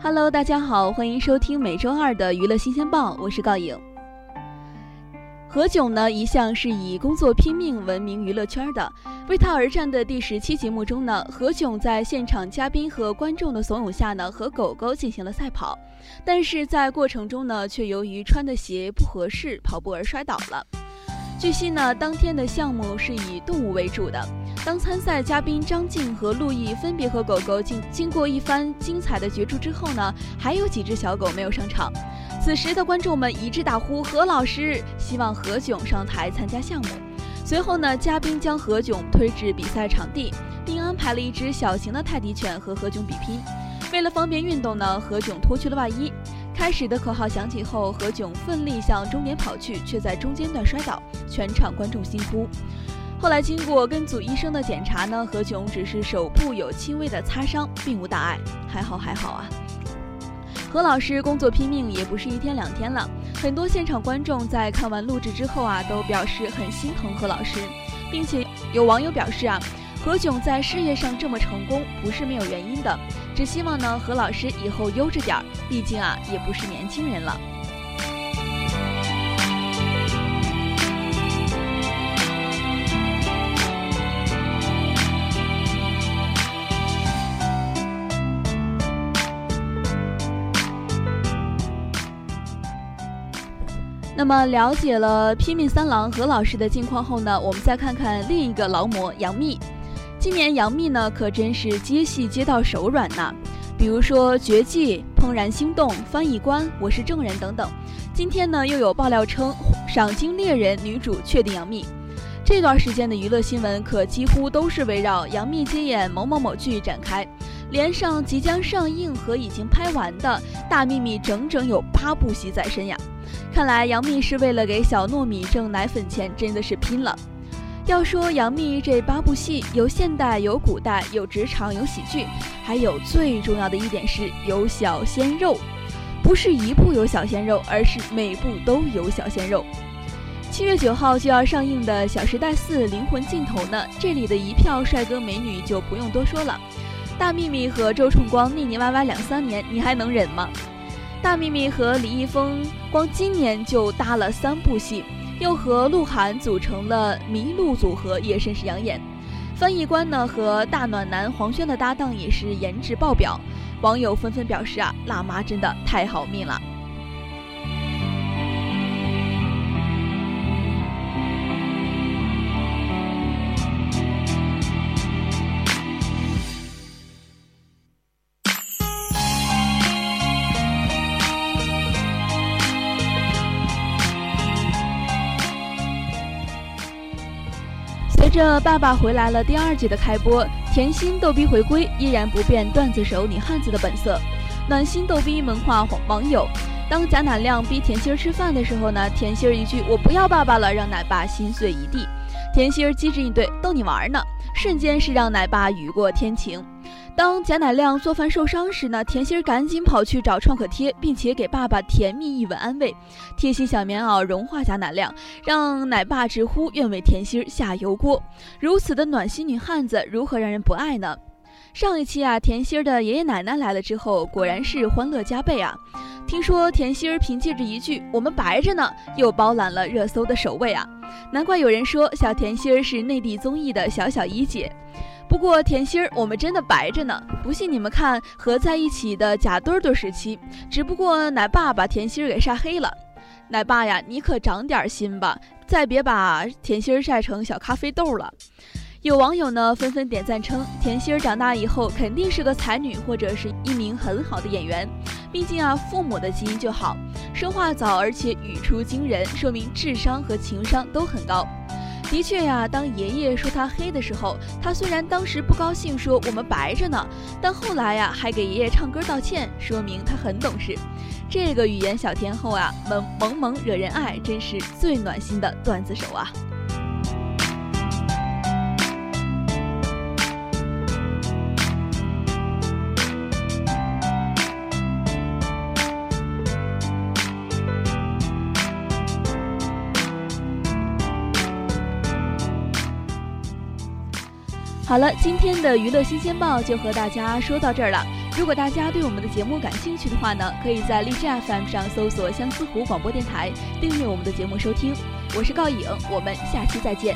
Hello，大家好，欢迎收听每周二的娱乐新鲜报，我是告颖。何炅呢，一向是以工作拼命闻名娱乐圈的。为他而战的第十期节目中呢，何炅在现场嘉宾和观众的怂恿下呢，和狗狗进行了赛跑，但是在过程中呢，却由于穿的鞋不合适跑步而摔倒了。据悉呢，当天的项目是以动物为主的。当参赛嘉宾张晋和陆毅分别和狗狗经经过一番精彩的角逐之后呢，还有几只小狗没有上场。此时的观众们一致大呼何老师，希望何炅上台参加项目。随后呢，嘉宾将何炅推至比赛场地，并安排了一只小型的泰迪犬和何炅比拼。为了方便运动呢，何炅脱去了外衣。开始的口号响起后，何炅奋力向终点跑去，却在中间段摔倒，全场观众心呼。后来经过跟组医生的检查呢，何炅只是手部有轻微的擦伤，并无大碍，还好还好啊。何老师工作拼命也不是一天两天了，很多现场观众在看完录制之后啊，都表示很心疼何老师，并且有网友表示啊，何炅在事业上这么成功不是没有原因的，只希望呢何老师以后悠着点儿，毕竟啊也不是年轻人了。那么了解了拼命三郎何老师的近况后呢，我们再看看另一个劳模杨幂。今年杨幂呢可真是接戏接到手软呐，比如说《绝技》《怦然心动》《翻译官》《我是证人》等等。今天呢又有爆料称《赏金猎人》女主确定杨幂。这段时间的娱乐新闻可几乎都是围绕杨幂接演某某某剧展开，连上即将上映和已经拍完的大秘密整整有八部戏在身呀。看来杨幂是为了给小糯米挣奶粉钱，真的是拼了。要说杨幂这八部戏，有现代，有古代，有职场，有喜剧，还有最重要的一点是有小鲜肉，不是一部有小鲜肉，而是每部都有小鲜肉。七月九号就要上映的《小时代四：灵魂尽头》呢，这里的一票帅哥美女就不用多说了。大幂幂和周冲光腻腻歪歪两三年，你还能忍吗？大幂幂和李易峰光今年就搭了三部戏，又和鹿晗组成了麋鹿组合，也甚是养眼。翻译官呢和大暖男黄轩的搭档也是颜值爆表，网友纷纷表示啊，辣妈真的太好命了。随着《爸爸回来了》第二季的开播，甜心逗逼回归，依然不变段子手女汉子的本色。暖心逗逼萌化网友，当贾乃亮逼甜心吃饭的时候呢，甜心一句“我不要爸爸了”，让奶爸心碎一地。甜心机智应对，逗你玩呢，瞬间是让奶爸雨过天晴。当贾乃亮做饭受伤时呢，甜心儿赶紧跑去找创可贴，并且给爸爸甜蜜一吻安慰，贴心小棉袄融化贾乃亮，让奶爸直呼愿为甜心儿下油锅。如此的暖心女汉子，如何让人不爱呢？上一期啊，甜心儿的爷爷奶奶来了之后，果然是欢乐加倍啊！听说甜心儿凭借着一句“我们白着呢”，又包揽了热搜的首位啊！难怪有人说小甜心儿是内地综艺的小小一姐。不过甜心儿，我们真的白着呢！不信你们看合在一起的假墩墩时期，只不过奶爸把甜心儿给晒黑了。奶爸呀，你可长点心吧，再别把甜心儿晒成小咖啡豆了。有网友呢纷纷点赞称，甜心儿长大以后肯定是个才女或者是一名很好的演员。毕竟啊，父母的基因就好，说话早而且语出惊人，说明智商和情商都很高。的确呀，当爷爷说他黑的时候，他虽然当时不高兴，说我们白着呢，但后来呀，还给爷爷唱歌道歉，说明他很懂事。这个语言小天后啊，萌萌萌惹人爱，真是最暖心的段子手啊！好了，今天的娱乐新鲜报就和大家说到这儿了。如果大家对我们的节目感兴趣的话呢，可以在荔枝 FM 上搜索相思湖广播电台，订阅我们的节目收听。我是告影，我们下期再见。